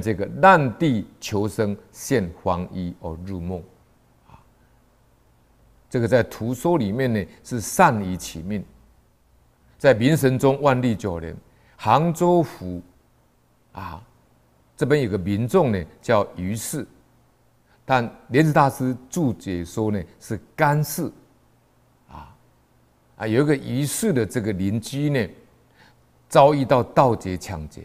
这个难地求生，现黄衣而入梦。啊，这个在图说里面呢是善以起命。在明神宗万历九年，杭州府啊这边有个民众呢叫于氏，但莲池大师注解说呢是干氏。啊啊，有一个于氏的这个邻居呢遭遇到盗贼抢劫。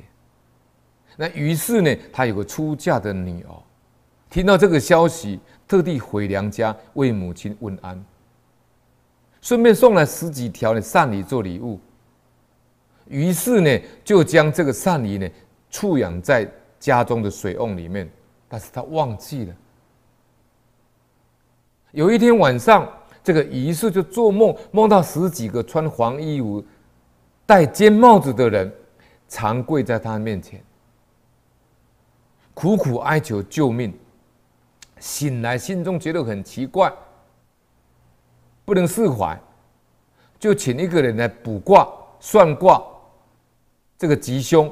那于是呢，他有个出嫁的女儿，听到这个消息，特地回娘家为母亲问安，顺便送来十几条的騸鲤做礼物。于是呢，就将这个騸鲤呢畜养在家中的水瓮里面，但是他忘记了。有一天晚上，这个于是就做梦，梦到十几个穿黄衣服、戴尖帽子的人，长跪在他面前。苦苦哀求救命，醒来心中觉得很奇怪，不能释怀，就请一个人来卜卦算卦，这个吉凶。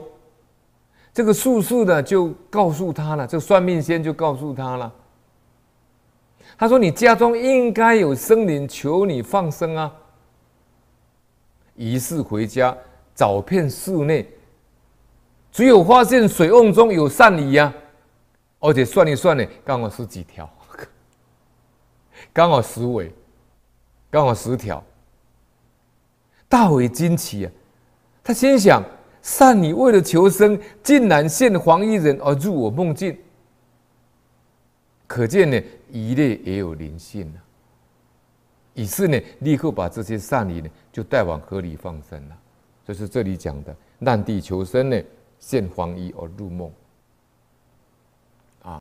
这个术士呢就告诉他了，这个算命仙就告诉他了，他说：“你家中应该有生灵求你放生啊。”于是回家找遍室内。只有发现水瓮中有鳝鱼呀，而且算一算呢，刚好十几条，刚好十尾，刚好十条，大为惊奇啊！他心想：鳝鱼为了求生，竟然现黄衣人而入我梦境，可见呢，鱼类也有灵性啊。于是呢，立刻把这些鳝鱼呢，就带往河里放生了。这是这里讲的难地求生呢。现黄衣而入梦。